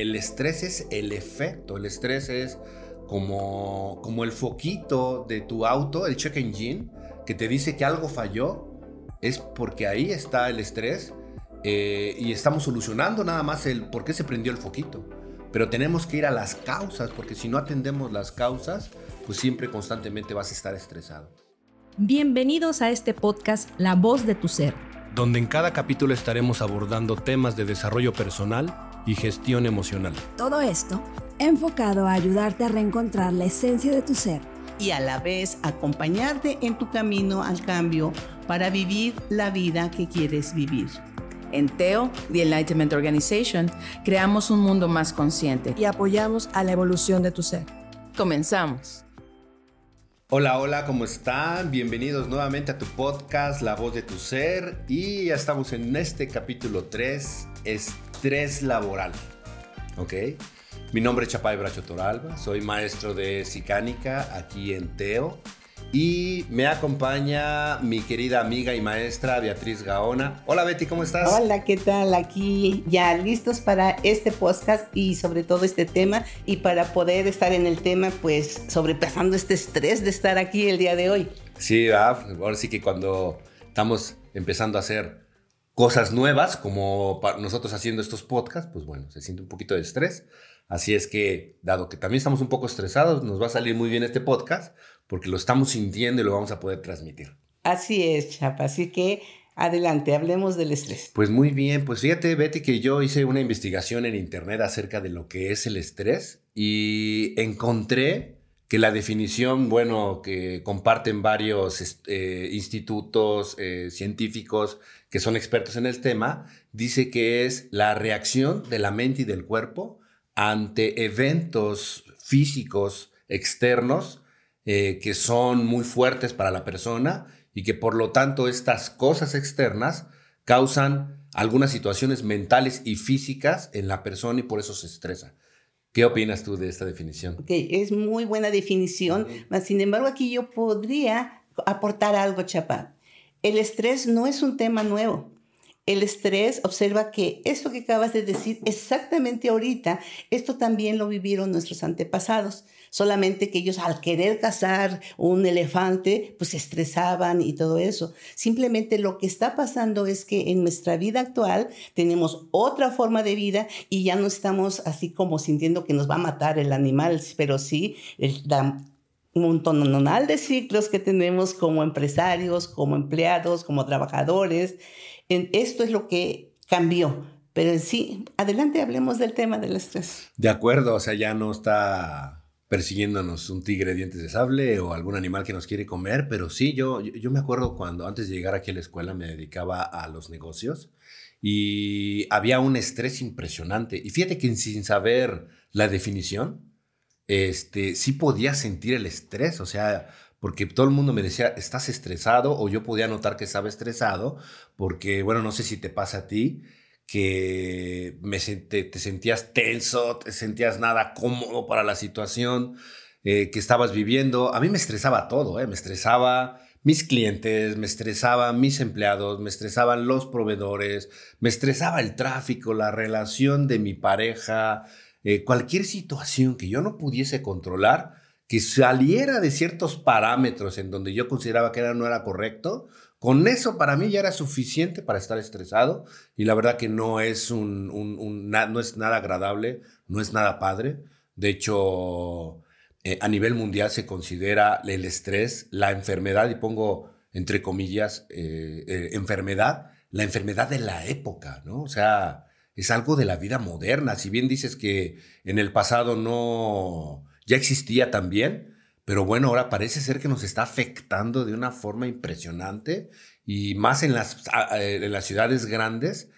el estrés es el efecto, el estrés es como, como el foquito de tu auto, el check engine, que te dice que algo falló, es porque ahí está el estrés eh, y estamos solucionando nada más el por qué se prendió el foquito. Pero tenemos que ir a las causas, porque si no atendemos las causas, pues siempre constantemente vas a estar estresado. Bienvenidos a este podcast La voz de tu ser, donde en cada capítulo estaremos abordando temas de desarrollo personal y gestión emocional. Todo esto enfocado a ayudarte a reencontrar la esencia de tu ser y a la vez acompañarte en tu camino al cambio para vivir la vida que quieres vivir. En Teo, The Enlightenment Organization, creamos un mundo más consciente y apoyamos a la evolución de tu ser. Comenzamos. Hola, hola, ¿cómo están? Bienvenidos nuevamente a tu podcast La voz de tu ser y ya estamos en este capítulo 3, estrés laboral. ¿Ok? Mi nombre es Chapay Bracho Toralba, soy maestro de Sicánica aquí en Teo y me acompaña mi querida amiga y maestra Beatriz Gaona. Hola Betty, ¿cómo estás? Hola, ¿qué tal? Aquí ya listos para este podcast y sobre todo este tema y para poder estar en el tema pues sobrepasando este estrés de estar aquí el día de hoy. Sí, ahora sí que cuando estamos empezando a hacer cosas nuevas, como nosotros haciendo estos podcasts, pues bueno, se siente un poquito de estrés. Así es que, dado que también estamos un poco estresados, nos va a salir muy bien este podcast porque lo estamos sintiendo y lo vamos a poder transmitir. Así es, Chapa. Así que adelante, hablemos del estrés. Pues muy bien, pues fíjate, Betty, que yo hice una investigación en internet acerca de lo que es el estrés y encontré que la definición, bueno, que comparten varios eh, institutos eh, científicos que son expertos en el tema, dice que es la reacción de la mente y del cuerpo ante eventos físicos externos eh, que son muy fuertes para la persona y que por lo tanto estas cosas externas causan algunas situaciones mentales y físicas en la persona y por eso se estresa. ¿Qué opinas tú de esta definición? Okay, es muy buena definición, sin embargo aquí yo podría aportar algo, Chapa. El estrés no es un tema nuevo el estrés, observa que esto que acabas de decir exactamente ahorita, esto también lo vivieron nuestros antepasados, solamente que ellos al querer cazar un elefante, pues se estresaban y todo eso. Simplemente lo que está pasando es que en nuestra vida actual tenemos otra forma de vida y ya no estamos así como sintiendo que nos va a matar el animal, pero sí un montón de ciclos que tenemos como empresarios, como empleados, como trabajadores esto es lo que cambió. Pero en sí, adelante hablemos del tema del estrés. De acuerdo, o sea, ya no está persiguiéndonos un tigre dientes de sable o algún animal que nos quiere comer, pero sí, yo, yo me acuerdo cuando antes de llegar aquí a la escuela me dedicaba a los negocios y había un estrés impresionante. Y fíjate que sin saber la definición, este, sí podía sentir el estrés, o sea, porque todo el mundo me decía, estás estresado, o yo podía notar que estaba estresado, porque, bueno, no sé si te pasa a ti, que me te, sentías tenso, te sentías nada cómodo para la situación eh, que estabas viviendo. A mí me estresaba todo, eh, me estresaba mis clientes, me estresaban mis empleados, me estresaban los proveedores, me estresaba el tráfico, la relación de mi pareja, eh, cualquier situación que yo no pudiese controlar que saliera de ciertos parámetros en donde yo consideraba que era, no era correcto, con eso para mí ya era suficiente para estar estresado y la verdad que no es, un, no es nada agradable, no es nada padre. De hecho, eh, a nivel mundial se considera el estrés la enfermedad, y pongo entre comillas eh, eh, enfermedad, la enfermedad de la época, ¿no? O sea, es algo de la vida moderna. Si bien dices que en el pasado no ya existía también, pero bueno, ahora parece ser que nos está afectando de una forma impresionante y más en las, en las ciudades grandes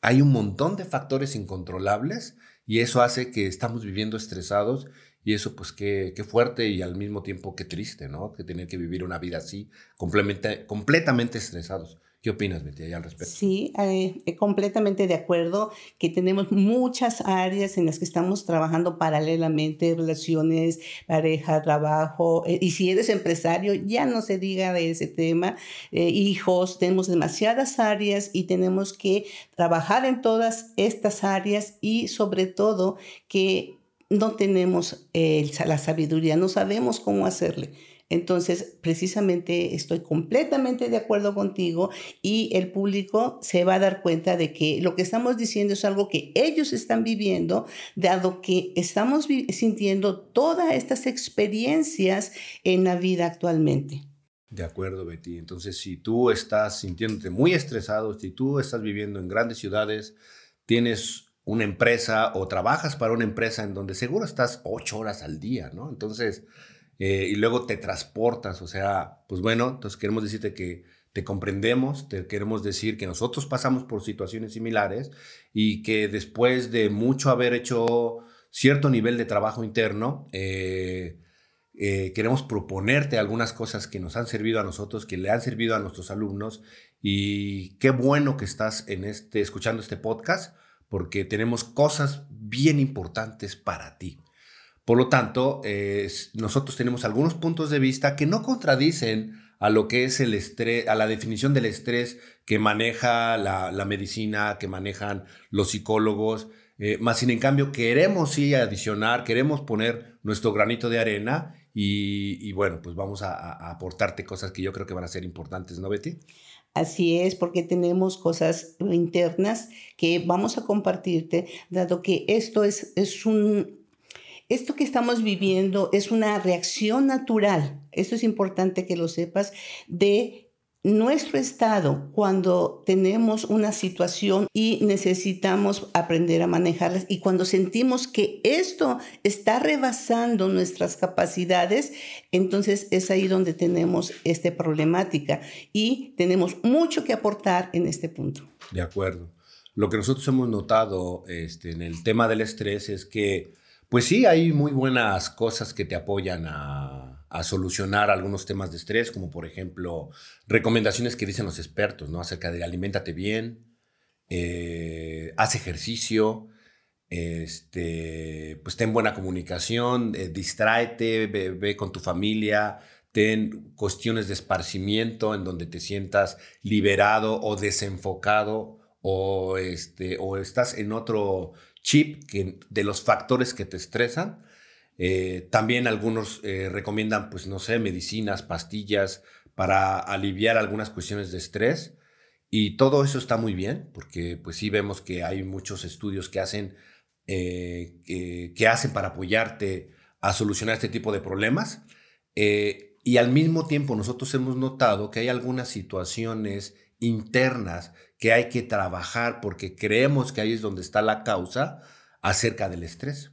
hay un montón de factores incontrolables y eso hace que estamos viviendo estresados y eso pues qué, qué fuerte y al mismo tiempo qué triste, ¿no? Que tener que vivir una vida así completamente, completamente estresados. ¿Qué opinas, Betty, al respecto? Sí, eh, eh, completamente de acuerdo que tenemos muchas áreas en las que estamos trabajando paralelamente, relaciones, pareja, trabajo, eh, y si eres empresario, ya no se diga de ese tema, hijos, tenemos demasiadas áreas y tenemos que trabajar en todas estas áreas y sobre todo que no tenemos la sabiduría, no sabemos cómo hacerle. Entonces, precisamente estoy completamente de acuerdo contigo y el público se va a dar cuenta de que lo que estamos diciendo es algo que ellos están viviendo, dado que estamos sintiendo todas estas experiencias en la vida actualmente. De acuerdo, Betty. Entonces, si tú estás sintiéndote muy estresado, si tú estás viviendo en grandes ciudades, tienes una empresa o trabajas para una empresa en donde seguro estás ocho horas al día, ¿no? Entonces, eh, y luego te transportas, o sea, pues bueno, entonces queremos decirte que te comprendemos, te queremos decir que nosotros pasamos por situaciones similares y que después de mucho haber hecho cierto nivel de trabajo interno, eh, eh, queremos proponerte algunas cosas que nos han servido a nosotros, que le han servido a nuestros alumnos y qué bueno que estás en este, escuchando este podcast porque tenemos cosas bien importantes para ti. Por lo tanto, nosotros tenemos algunos puntos de vista que no contradicen a lo que es el estrés, a la definición del estrés que maneja la, medicina, que manejan los psicólogos. Eh, más sin en cambio, queremos sí adicionar, queremos poner nuestro granito de arena y, bueno, pues vamos a, a, aportarte cosas que yo creo que van a ser importantes, ¿no, Betty? Así es, porque tenemos cosas internas que vamos a compartirte, dado que esto es, es un, esto que estamos viviendo es una reacción natural, esto es importante que lo sepas, de nuestro estado cuando tenemos una situación y necesitamos aprender a manejarlas y cuando sentimos que esto está rebasando nuestras capacidades, entonces es ahí donde tenemos esta problemática y tenemos mucho que aportar en este punto. De acuerdo. Lo que nosotros hemos notado este, en el tema del estrés es que pues sí, hay muy buenas cosas que te apoyan a, solucionar algunos temas de estrés, como por ejemplo recomendaciones que dicen los expertos, ¿no? Acerca de aliméntate bien, eh, haz ejercicio, este, pues ten buena comunicación, eh, distráete, ve, con tu familia, ten cuestiones de esparcimiento en donde te sientas liberado o desenfocado o, este, o estás en otro chip de los factores que te estresan. Eh, también algunos eh, recomiendan, pues no sé, medicinas, pastillas para aliviar algunas cuestiones de estrés. Y todo eso está muy bien, porque pues sí vemos que hay muchos estudios que hacen, eh, que, hacen para apoyarte a solucionar este tipo de problemas. y al mismo tiempo nosotros hemos notado que hay algunas situaciones internas que hay que trabajar porque creemos que ahí es donde está la causa acerca del estrés.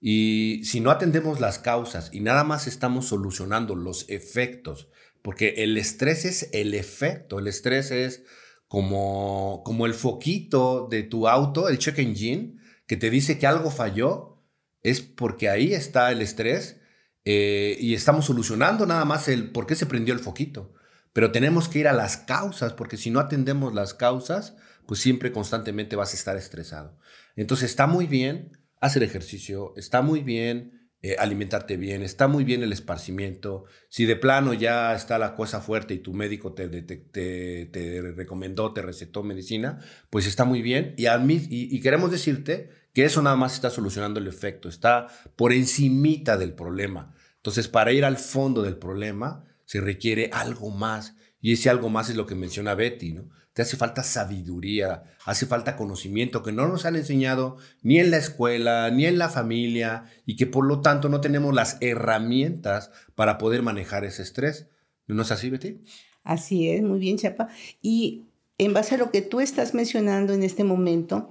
Y si no atendemos las causas y nada más estamos solucionando los efectos, porque el estrés es el efecto, el estrés es como, como el foquito de tu auto, el check engine, que te dice que algo falló, es porque ahí está el estrés eh, y estamos solucionando nada más el por qué se prendió el foquito. Pero tenemos que ir a las causas, porque si no atendemos las causas, pues siempre constantemente vas a estar estresado. Entonces está muy bien hacer ejercicio, está muy bien eh, alimentarte bien, está muy bien el esparcimiento. Si de plano ya está la cosa fuerte y tu médico te, te, recomendó, te recetó medicina, pues está muy bien. Y, y, y queremos decirte que eso nada más está solucionando el efecto, está por encimita del problema. Entonces, para ir al fondo del problema, se requiere algo más. Y ese algo más es lo que menciona Betty, ¿no? Te hace falta sabiduría, hace falta conocimiento que no nos han enseñado ni en la escuela, ni en la familia, y que por lo tanto no tenemos las herramientas para poder manejar ese estrés. ¿No es así, Betty? Así es, muy bien, Chapa. Y en base a lo que tú estás mencionando en este momento,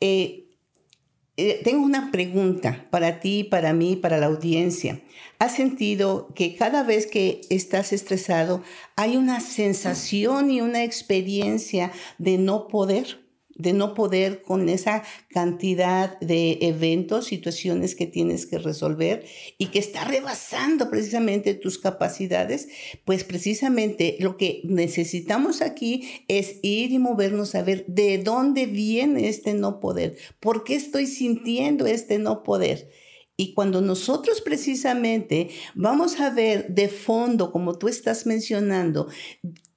eh, eh, tengo una pregunta para ti, para mí, para la audiencia. ¿Has sentido que cada vez que estás estresado hay una sensación y una experiencia de no poder? De no poder con esa cantidad de eventos, situaciones que tienes que resolver y que está rebasando precisamente tus capacidades, pues precisamente lo que necesitamos aquí es ir y movernos a ver de dónde viene este no poder, por qué estoy sintiendo este no poder. Y cuando nosotros precisamente vamos a ver de fondo, como tú estás mencionando,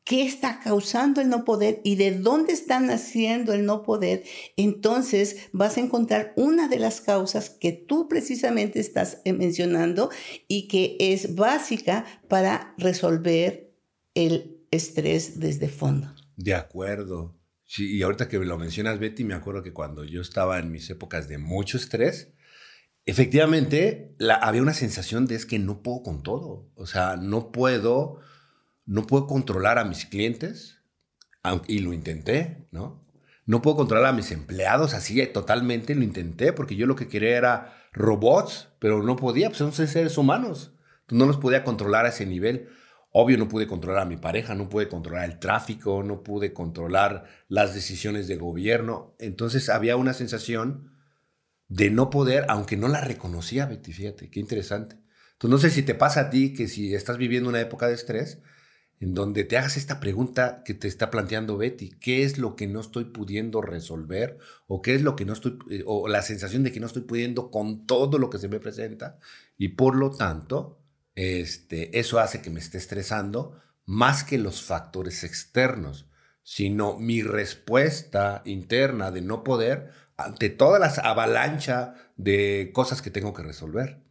qué está causando el no poder y de dónde está naciendo el no poder, entonces vas a encontrar una de las causas que tú precisamente estás eh, mencionando y que es básica para resolver el estrés desde fondo. De acuerdo. Y ahorita que lo mencionas, Betty, me acuerdo que cuando yo estaba en mis épocas de mucho estrés, efectivamente había una sensación de es que no puedo con todo. O sea, no puedo, no puedo controlar a mis clientes, y lo intenté, ¿no? No puedo controlar a mis empleados así totalmente, lo intenté, porque yo lo que quería era robots, pero no podía, pues son seres humanos. No los podía controlar a ese nivel. Obvio, no pude controlar a mi pareja, no pude controlar el tráfico, no pude controlar las decisiones de gobierno. Entonces había una sensación de no poder, aunque no la reconocía, Betty, fíjate, qué interesante. Entonces, no sé si te pasa a ti que si estás viviendo una época de estrés, en donde te hagas esta pregunta que te está planteando Betty, ¿qué es lo que no estoy pudiendo resolver? ¿O qué es lo que no estoy, eh, o la sensación de que no estoy pudiendo con todo lo que se me presenta? Y por lo tanto, este, eso hace que me esté estresando más que los factores externos, sino mi respuesta interna de no poder ante toda la avalancha de cosas que tengo que resolver.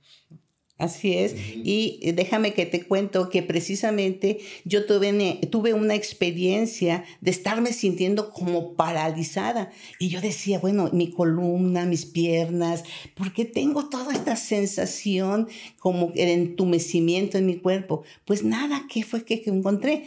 Así es. Y déjame que te cuento que precisamente yo tuve, tuve una experiencia de estarme sintiendo como paralizada. Y yo decía, bueno, mi columna, mis piernas, ¿por qué tengo toda esta sensación como el entumecimiento en mi cuerpo? Pues nada, ¿qué fue que encontré?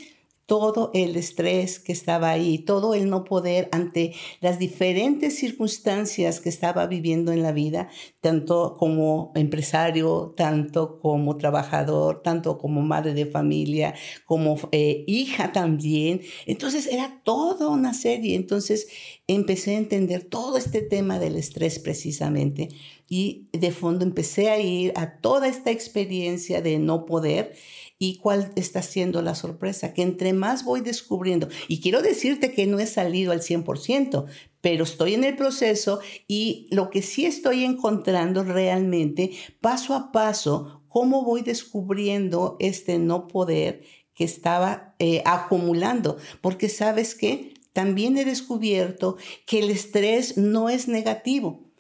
Todo el estrés que estaba ahí, todo el no poder ante las diferentes circunstancias que estaba viviendo en la vida, tanto como empresario, tanto como trabajador, tanto como madre de familia, como eh, hija también. Entonces era toda una serie. Entonces empecé a entender todo este tema del estrés precisamente y de fondo empecé a ir a toda esta experiencia de no poder ¿Y cuál está siendo la sorpresa? Que entre más voy descubriendo, y quiero decirte que no he salido al 100%, pero estoy en el proceso y lo que sí estoy encontrando realmente, paso a paso, cómo voy descubriendo este no poder que estaba eh, acumulando. Porque sabes que también he descubierto que el estrés no es negativo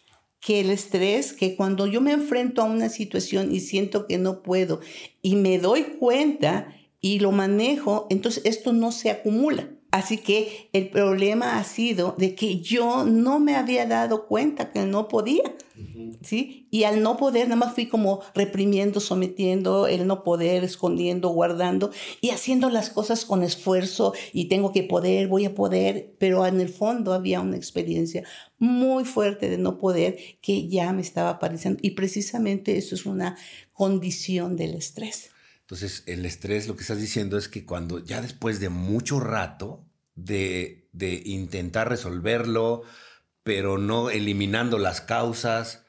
que el estrés, que cuando yo me enfrento a una situación y siento que no puedo y me doy cuenta y lo manejo, entonces esto no se acumula. Así que el problema ha sido de que yo no me había dado cuenta que no podía, ¿sí? Y al no poder, nada más fui como reprimiendo, sometiendo, el no poder, escondiendo, guardando y haciendo las cosas con esfuerzo y tengo que poder, voy a poder, pero en el fondo había una experiencia muy fuerte de no poder que ya me estaba apareciendo y precisamente eso es una condición del estrés. Entonces, el estrés, lo que estás diciendo es que cuando ya después de mucho rato de, intentar resolverlo, pero no eliminando las causas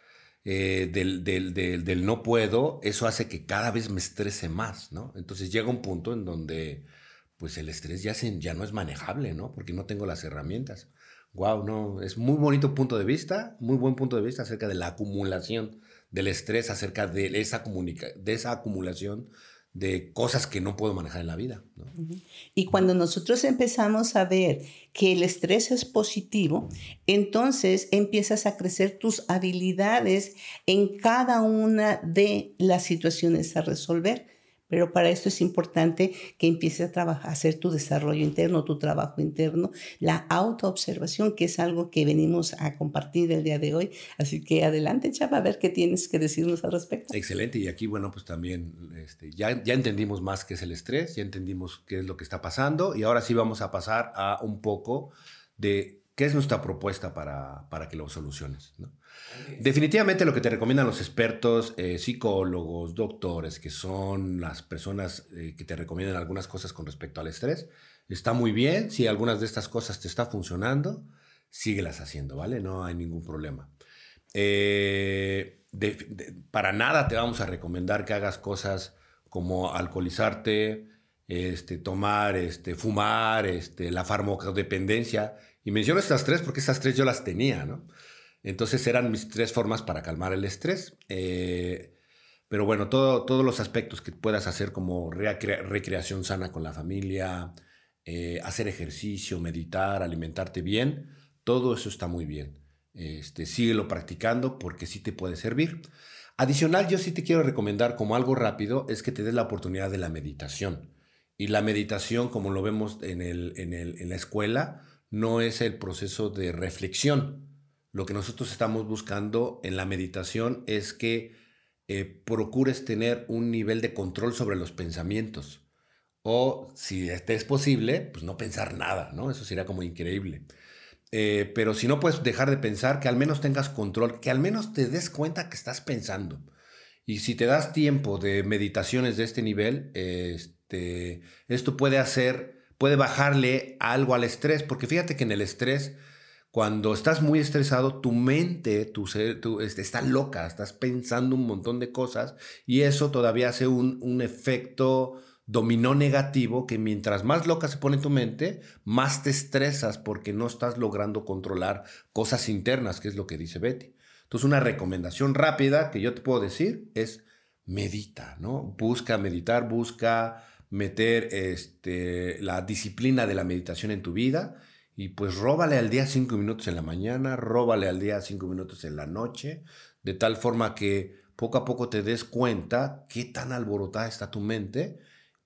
eh, del, no puedo, eso hace que cada vez me estrese más, ¿no? Entonces llega un punto en donde pues el estrés ya, ya no es manejable, ¿no? Porque no tengo las herramientas. Wow, no, es muy bonito punto de vista, muy buen punto de vista acerca de la acumulación del estrés, acerca de esa, de esa acumulación de cosas que no puedo manejar en la vida. Y cuando nosotros empezamos a ver que el estrés es positivo, entonces empiezas a crecer tus habilidades en cada una de las situaciones a resolver. Pero para esto es importante que empieces a trabajar, hacer tu desarrollo interno, tu trabajo interno, la autoobservación, que es algo que venimos a compartir el día de hoy. Así que adelante, Chava, a ver qué tienes que decirnos al respecto. Excelente. Y aquí, bueno, pues también este, ya, ya entendimos más qué es el estrés, ya entendimos qué es lo que está pasando y ahora sí vamos a pasar a un poco de qué es nuestra propuesta para, para que lo soluciones. ¿no? Definitivamente lo que te recomiendan los expertos, eh, psicólogos, doctores, que son las personas eh, que te recomiendan algunas cosas con respecto al estrés, está muy bien si algunas de estas cosas te está funcionando. síguelas haciendo, ¿vale? No hay ningún problema. Eh, para nada te vamos a recomendar que hagas cosas como alcoholizarte, este, tomar, este, fumar, este, la farmacodependencia. Y menciono estas tres porque estas tres yo las tenía, ¿no? Entonces eran mis tres formas para calmar el estrés. Eh, pero bueno, todo, todos los aspectos que puedas hacer como recreación sana con la familia, eh, hacer ejercicio, meditar, alimentarte bien, todo eso está muy bien. Este, síguelo practicando porque sí te puede servir. Adicional, yo sí te quiero recomendar como algo rápido es que te des la oportunidad de la meditación. Y la meditación, como lo vemos en la escuela, no es el proceso de reflexión. Lo que nosotros estamos buscando en la meditación es que eh, procures tener un nivel de control sobre los pensamientos. O si este es posible, pues no pensar nada, ¿no? Eso sería como increíble. Eh, pero si no puedes dejar de pensar, que al menos tengas control, que al menos te des cuenta que estás pensando. Y si te das tiempo de meditaciones de este nivel, este, esto puede hacer, puede bajarle algo al estrés, porque fíjate que en el estrés cuando estás muy estresado, tu mente tu ser, este, está loca, estás pensando un montón de cosas y eso todavía hace un, un efecto dominó negativo que mientras más loca se pone tu mente, más te estresas porque no estás logrando controlar cosas internas, que es lo que dice Betty. Entonces, una recomendación rápida que yo te puedo decir es medita, ¿no? Busca meditar, busca meter este, la disciplina de la meditación en tu vida y pues róbale al día cinco minutos en la mañana, róbale al día cinco minutos en la noche, de tal forma que poco a poco te des cuenta qué tan alborotada está tu mente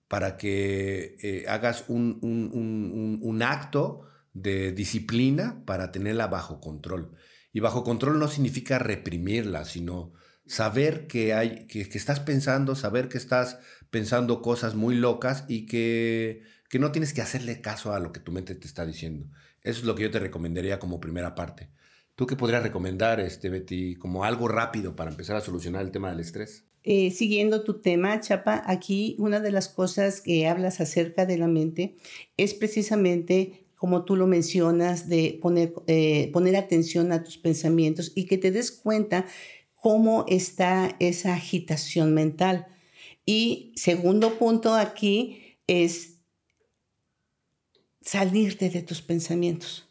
para que eh, hagas un, un, acto de disciplina para tenerla bajo control. Y bajo control no significa reprimirla, sino saber que, hay, que, que estás pensando, saber que estás pensando cosas muy locas y que que no tienes que hacerle caso a lo que tu mente te está diciendo. Eso es lo que yo te recomendaría como primera parte. ¿Tú qué podrías recomendar, este, Betty, como algo rápido para empezar a solucionar el tema del estrés? Eh, siguiendo tu tema, Chapa, aquí una de las cosas que hablas acerca de la mente es precisamente, como tú lo mencionas, de poner, eh, poner atención a tus pensamientos y que te des cuenta cómo está esa agitación mental. Y segundo punto aquí es salirte de tus pensamientos.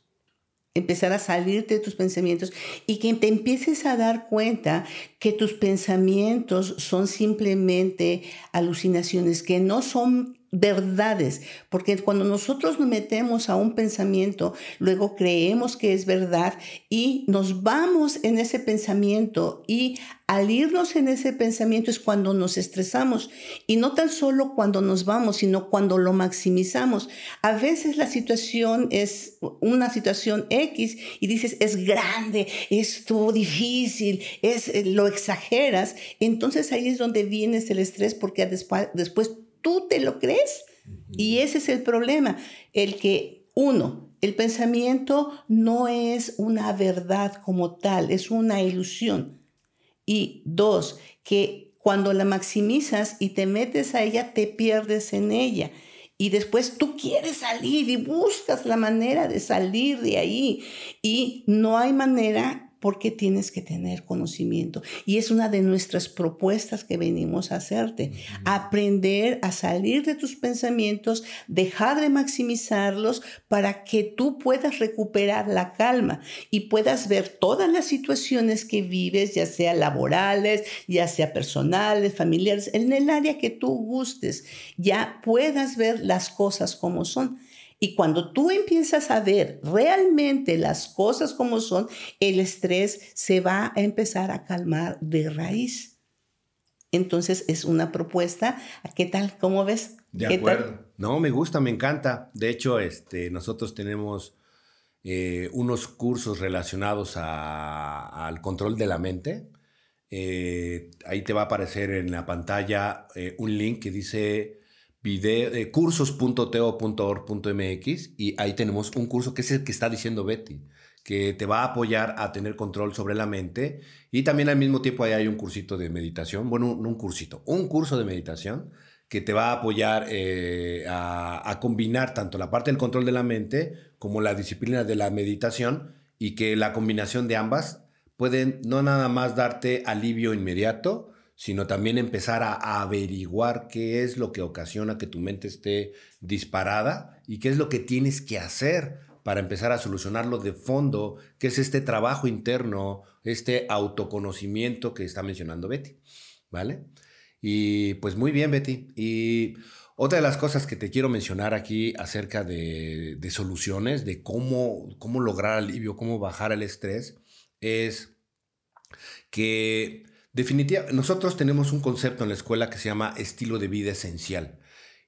Empezar a salirte de tus pensamientos y que te empieces a dar cuenta que tus pensamientos son simplemente alucinaciones, que no son verdades, porque cuando nosotros nos metemos a un pensamiento, luego creemos que es verdad y nos vamos en ese pensamiento y al irnos en ese pensamiento es cuando nos estresamos y no tan solo cuando nos vamos, sino cuando lo maximizamos. A veces la situación es una situación X y dices, es grande, es todo difícil, es, eh, lo exageras, entonces ahí es donde viene el estrés porque después, después tú te lo crees. Y ese es el problema, el que uno, el pensamiento no es una verdad como tal, es una ilusión. Y dos, que cuando la maximizas y te metes a ella, te pierdes en ella. Y después tú quieres salir y buscas la manera de salir de ahí. Y no hay manera porque tienes que tener conocimiento. Y es una de nuestras propuestas que venimos a hacerte. Aprender a salir de tus pensamientos, dejar de maximizarlos para que tú puedas recuperar la calma y puedas ver todas las situaciones que vives, ya sea laborales, ya sea personales, familiares, en el área que tú gustes, ya puedas ver las cosas como son. Y cuando tú empiezas a ver realmente las cosas como son, el estrés se va a empezar a calmar de raíz. Entonces es una propuesta. ¿Qué tal? ¿Cómo ves? De acuerdo. No, me gusta, me encanta. De hecho, este, nosotros tenemos eh, unos cursos relacionados al control de la mente. Eh, ahí te va a aparecer en la pantalla eh, un link que dice eh, cursos.teo.org.mx y ahí tenemos un curso que es el que está diciendo Betty, que te va a apoyar a tener control sobre la mente y también al mismo tiempo ahí hay un cursito de meditación, bueno, un, un cursito, un curso de meditación que te va a apoyar eh, a, a combinar tanto la parte del control de la mente como la disciplina de la meditación y que la combinación de ambas pueden no nada más darte alivio inmediato, sino también empezar a, averiguar qué es lo que ocasiona que tu mente esté disparada y qué es lo que tienes que hacer para empezar a solucionarlo de fondo, que es este trabajo interno, este autoconocimiento que está mencionando Betty, ¿vale? Y pues muy bien, Betty. Y otra de las cosas que te quiero mencionar aquí acerca de, soluciones, de cómo, cómo lograr alivio, cómo bajar el estrés, es que definitivamente nosotros tenemos un concepto en la escuela que se llama estilo de vida esencial.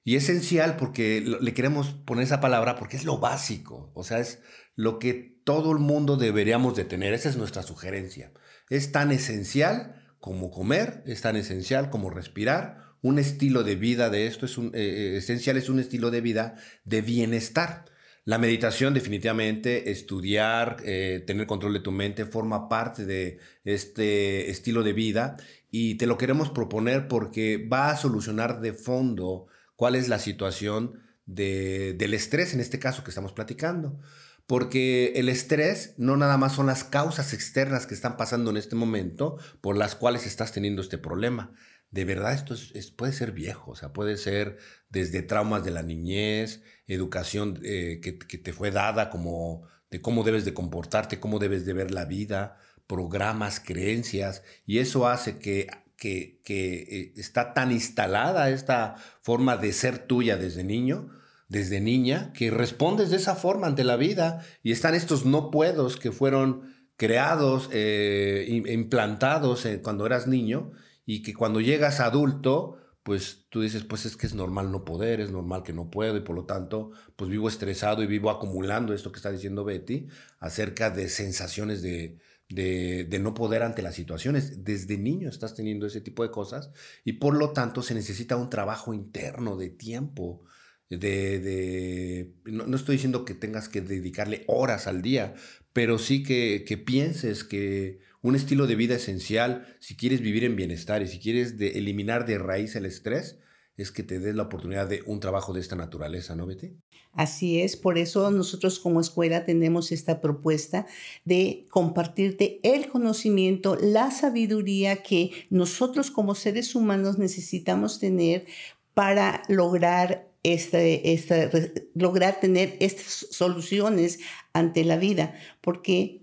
Y esencial porque le queremos poner esa palabra porque es lo básico, o sea, es lo que todo el mundo deberíamos de tener, esa es nuestra sugerencia. Es tan esencial como comer, es tan esencial como respirar, un estilo de vida de esto es un, eh, eh, esencial, es un estilo de vida de bienestar. La meditación definitivamente, estudiar, eh, tener control de tu mente, forma parte de este estilo de vida y te lo queremos proponer porque va a solucionar de fondo cuál es la situación del estrés, en este caso que estamos platicando. Porque el estrés no nada más son las causas externas que están pasando en este momento por las cuales estás teniendo este problema de verdad esto es, puede ser viejo, o sea, puede ser desde traumas de la niñez, educación eh, que, te fue dada como de cómo debes de comportarte, cómo debes de ver la vida, programas, creencias, y eso hace que, que, que eh, está tan instalada esta forma de ser tuya desde niño, desde niña, que respondes de esa forma ante la vida, y están estos no puedos que fueron creados, eh, implantados cuando eras niño, y que cuando llegas adulto, pues tú dices, pues es que es normal no poder, es normal que no puedo y por lo tanto, pues vivo estresado y vivo acumulando esto que está diciendo Betty acerca de sensaciones de, de, no poder ante las situaciones. Desde niño estás teniendo ese tipo de cosas y por lo tanto se necesita un trabajo interno de tiempo. De, de no, no, estoy diciendo que tengas que dedicarle horas al día, pero sí que, que pienses que un estilo de vida esencial, si quieres vivir en bienestar y si quieres de eliminar de raíz el estrés, es que te des la oportunidad de un trabajo de esta naturaleza, ¿no, Betty? Así es, por eso nosotros como escuela tenemos esta propuesta de compartirte el conocimiento, la sabiduría que nosotros como seres humanos necesitamos tener para lograr este, este, lograr tener estas soluciones ante la vida, porque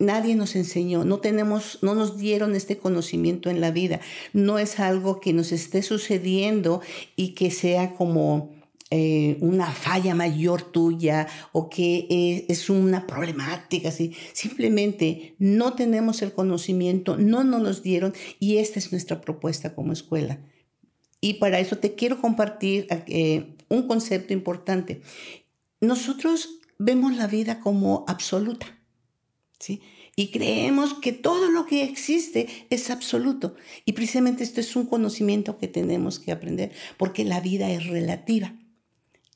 nadie nos enseñó, no tenemos, no nos dieron este conocimiento en la vida. No es algo que nos esté sucediendo y que sea como eh, una falla mayor tuya o que eh, es una problemática. ¿sí? Simplemente no tenemos el conocimiento, no nos dieron y esta es nuestra propuesta como escuela. Y para eso te quiero compartir eh, un concepto importante. Nosotros vemos la vida como absoluta. ¿Sí? Y creemos que todo lo que existe es absoluto. Y precisamente esto es un conocimiento que tenemos que aprender, porque la vida es relativa.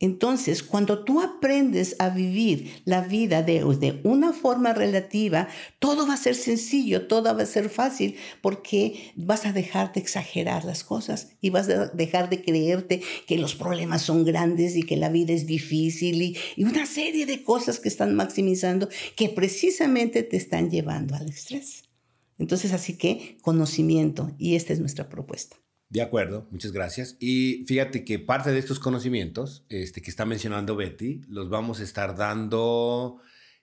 Entonces, cuando tú aprendes a vivir la vida de, de, una forma relativa, todo va a ser sencillo, todo va a ser fácil, porque vas a dejar de exagerar las cosas y vas a dejar de creerte que los problemas son grandes y que la vida es difícil y, y una serie de cosas que están maximizando que precisamente te están llevando al estrés. Entonces, así que conocimiento, y esta es nuestra propuesta. De acuerdo, muchas gracias. Y fíjate que parte de estos conocimientos este, que está mencionando Betty, los vamos a estar dando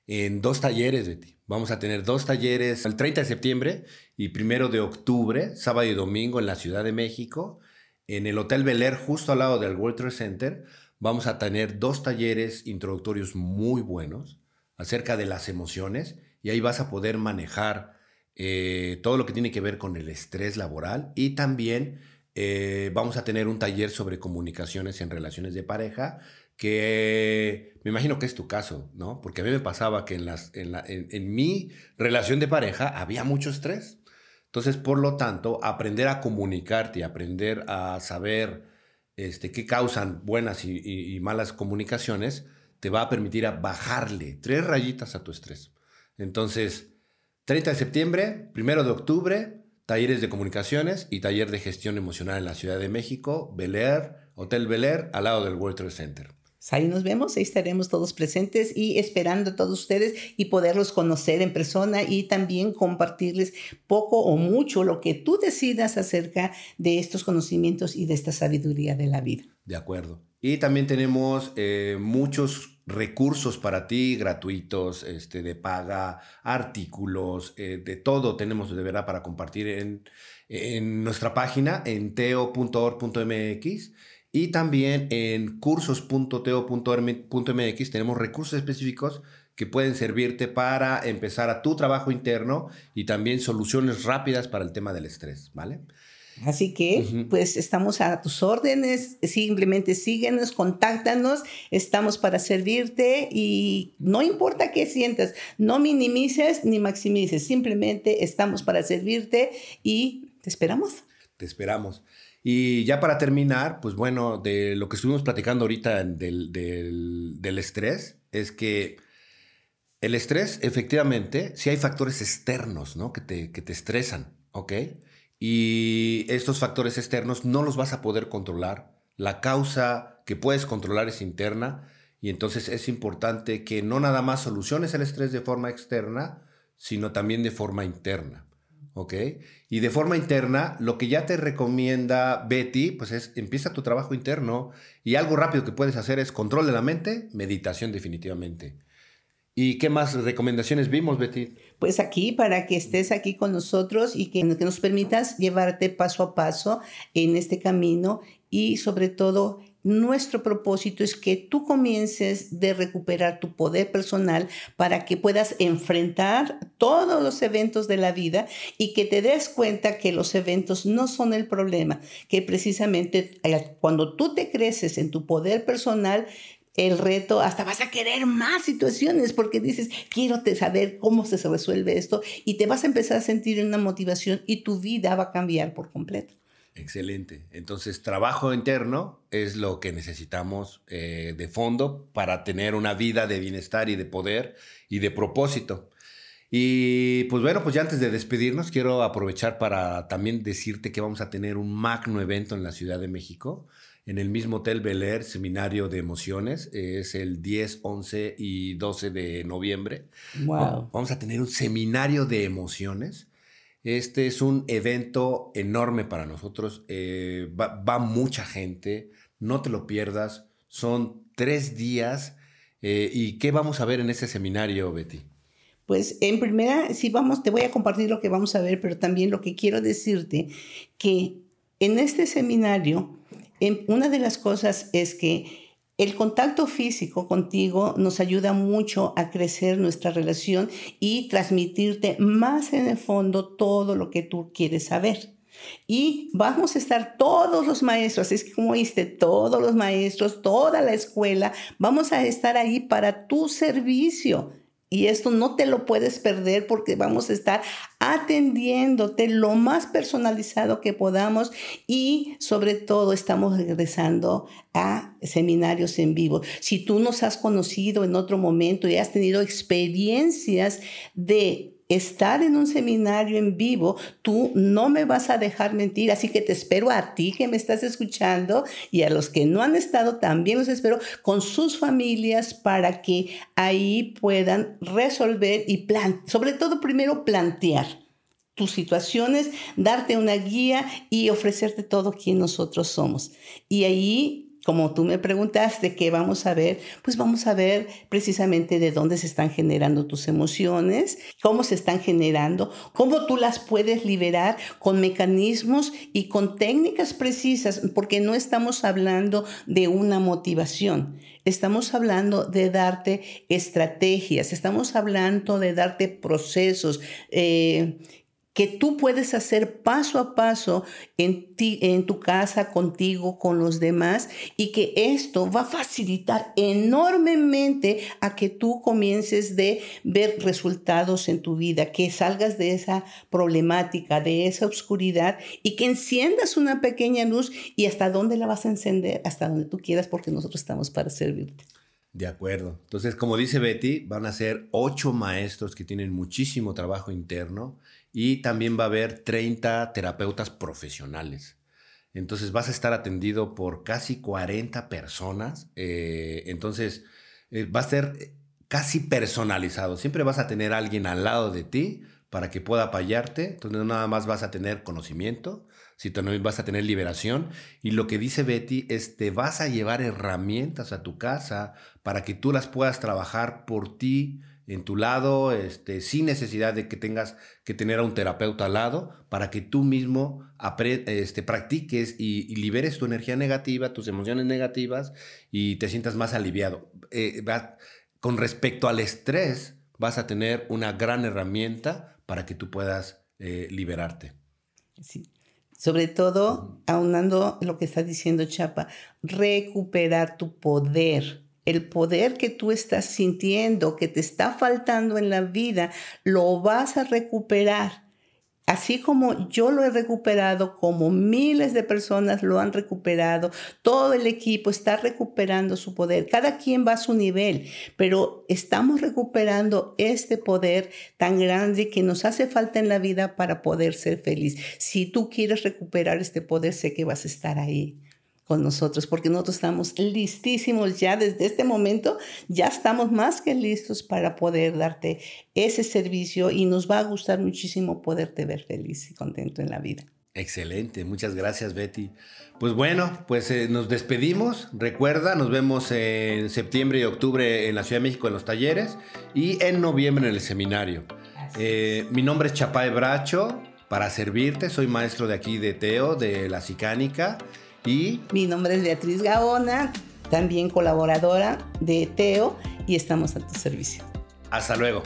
en dos talleres, Betty. Vamos a tener dos talleres el 30 de septiembre y primero de octubre, sábado y domingo en la Ciudad de México, en el Hotel Bel Air, justo al lado del World Trade Center. Vamos a tener dos talleres introductorios muy buenos acerca de las emociones y ahí vas a poder manejar eh, todo lo que tiene que ver con el estrés laboral y también eh, vamos a tener un taller sobre comunicaciones en relaciones de pareja, que me imagino que es tu caso, ¿no? Porque a mí me pasaba que en, las, en, la, en, mi relación de pareja había mucho estrés. Entonces, por lo tanto, aprender a comunicarte aprender a saber este, qué causan buenas y, malas comunicaciones, te va a permitir a bajarle tres rayitas a tu estrés. Entonces, 30 de septiembre, 1 de octubre, talleres de comunicaciones y taller de gestión emocional en la Ciudad de México, Bel Air, Hotel Bel Air, al lado del World Trade Center. Pues ahí nos vemos, ahí estaremos todos presentes y esperando a todos ustedes y poderlos conocer en persona y también compartirles poco o mucho lo que tú decidas acerca de estos conocimientos y de esta sabiduría de la vida. De acuerdo. Y también tenemos eh, muchos recursos para ti, gratuitos, este, de paga, artículos, eh, de todo tenemos de verdad para compartir en, en nuestra página en teo.org.mx y también en cursos.teo.mx tenemos recursos específicos que pueden servirte para empezar a tu trabajo interno y también soluciones rápidas para el tema del estrés, ¿vale? Así que, pues estamos a tus órdenes, simplemente síguenos, contáctanos, estamos para servirte y no importa qué sientas, no minimices ni maximices, simplemente estamos para servirte y te esperamos. Te esperamos. Y ya para terminar, pues bueno, de lo que estuvimos platicando ahorita del, del, estrés, es que el estrés, efectivamente, sí hay factores externos, ¿no? Que te, que te estresan, ¿ok? Y estos factores externos no los vas a poder controlar. La causa que puedes controlar es interna y entonces es importante que no nada más soluciones el estrés de forma externa, sino también de forma interna. ¿ok? Y de forma interna, lo que ya te recomienda Betty, pues es empieza tu trabajo interno y algo rápido que puedes hacer es control de la mente, meditación definitivamente. ¿Y qué más recomendaciones vimos, Betty? Pues aquí, para que estés aquí con nosotros y que, nos permitas llevarte paso a paso en este camino y sobre todo nuestro propósito es que tú comiences de recuperar tu poder personal para que puedas enfrentar todos los eventos de la vida y que te des cuenta que los eventos no son el problema, que precisamente eh, cuando tú te creces en tu poder personal, el reto, hasta vas a querer más situaciones porque dices, quiero saber cómo se resuelve esto y te vas a empezar a sentir una motivación y tu vida va a cambiar por completo. Excelente. Entonces, trabajo interno es lo que necesitamos eh, de fondo para tener una vida de bienestar y de poder y de propósito. Y pues bueno, pues ya antes de despedirnos, quiero aprovechar para también decirte que vamos a tener un magno evento en la Ciudad de México, en el mismo Hotel Bel Air, Seminario de Emociones. Es el 10, 11 y 12 de noviembre. Wow. Vamos a tener un seminario de emociones este es un evento enorme para nosotros. Eh, va, mucha gente. No te lo pierdas. Son tres días. Eh, ¿Y qué vamos a ver en ese seminario, Betty? Pues en primera, sí vamos, te voy a compartir lo que vamos a ver, pero también lo que quiero decirte que en este seminario, una de las cosas es que el contacto físico contigo nos ayuda mucho a crecer nuestra relación y transmitirte más en el fondo todo lo que tú quieres saber. Y vamos a estar todos los maestros, es como viste, todos los maestros, toda la escuela, vamos a estar ahí para tu servicio. Y esto no te lo puedes perder porque vamos a estar atendiéndote lo más personalizado que podamos y sobre todo estamos regresando a seminarios en vivo. Si tú nos has conocido en otro momento y has tenido experiencias de estar en un seminario en vivo, tú no me vas a dejar mentir, así que te espero a ti que me estás escuchando y a los que no han estado también los espero con sus familias para que ahí puedan resolver y plan, sobre todo primero plantear tus situaciones, darte una guía y ofrecerte todo quien nosotros somos. Y ahí como tú me preguntaste qué vamos a ver, pues vamos a ver precisamente de dónde se están generando tus emociones, cómo se están generando, cómo tú las puedes liberar con mecanismos y con técnicas precisas, porque no estamos hablando de una motivación. Estamos hablando de darte estrategias, estamos hablando de darte procesos, eh, que tú puedes hacer paso a paso en, ti, en tu casa, contigo, con los demás, y que esto va a facilitar enormemente a que tú comiences de ver resultados en tu vida, que salgas de esa problemática, de esa oscuridad, y que enciendas una pequeña luz y hasta dónde la vas a encender, hasta donde tú quieras, porque nosotros estamos para servirte. De acuerdo. Entonces, como dice Betty, van a ser ocho maestros que tienen muchísimo trabajo interno y también va a haber 30 terapeutas profesionales. Entonces vas a estar atendido por casi 40 personas. Eh, entonces eh, va a ser casi personalizado. Siempre vas a tener alguien al lado de ti para que pueda apoyarte. Entonces no nada más vas a tener conocimiento, sino también vas a tener liberación. Y lo que dice Betty es te vas a llevar herramientas a tu casa para que tú las puedas trabajar por ti en tu lado, este, sin necesidad de que tengas que tener a un terapeuta al lado, para que tú mismo este, practiques y, liberes tu energía negativa, tus emociones negativas y te sientas más aliviado. Eh, con respecto al estrés, vas a tener una gran herramienta para que tú puedas eh, liberarte. Sí. Sobre todo, aunando lo que está diciendo Chapa, recuperar tu poder el poder que tú estás sintiendo, que te está faltando en la vida, lo vas a recuperar. Así como yo lo he recuperado, como miles de personas lo han recuperado, todo el equipo está recuperando su poder. Cada quien va a su nivel, pero estamos recuperando este poder tan grande que nos hace falta en la vida para poder ser feliz. Si tú quieres recuperar este poder, sé que vas a estar ahí con nosotros, porque nosotros estamos listísimos ya desde este momento, ya estamos más que listos para poder darte ese servicio y nos va a gustar muchísimo poderte ver feliz y contento en la vida. Excelente, muchas gracias Betty. Pues bueno, pues eh, nos despedimos. Recuerda, nos vemos en septiembre y octubre en la Ciudad de México en los talleres y en noviembre en el seminario. Eh, mi nombre es Chapay Bracho, para servirte, soy maestro de aquí de Teo, de la Sicánica. Y mi nombre es Beatriz Gaona, también colaboradora de Teo y estamos a tu servicio. Hasta luego.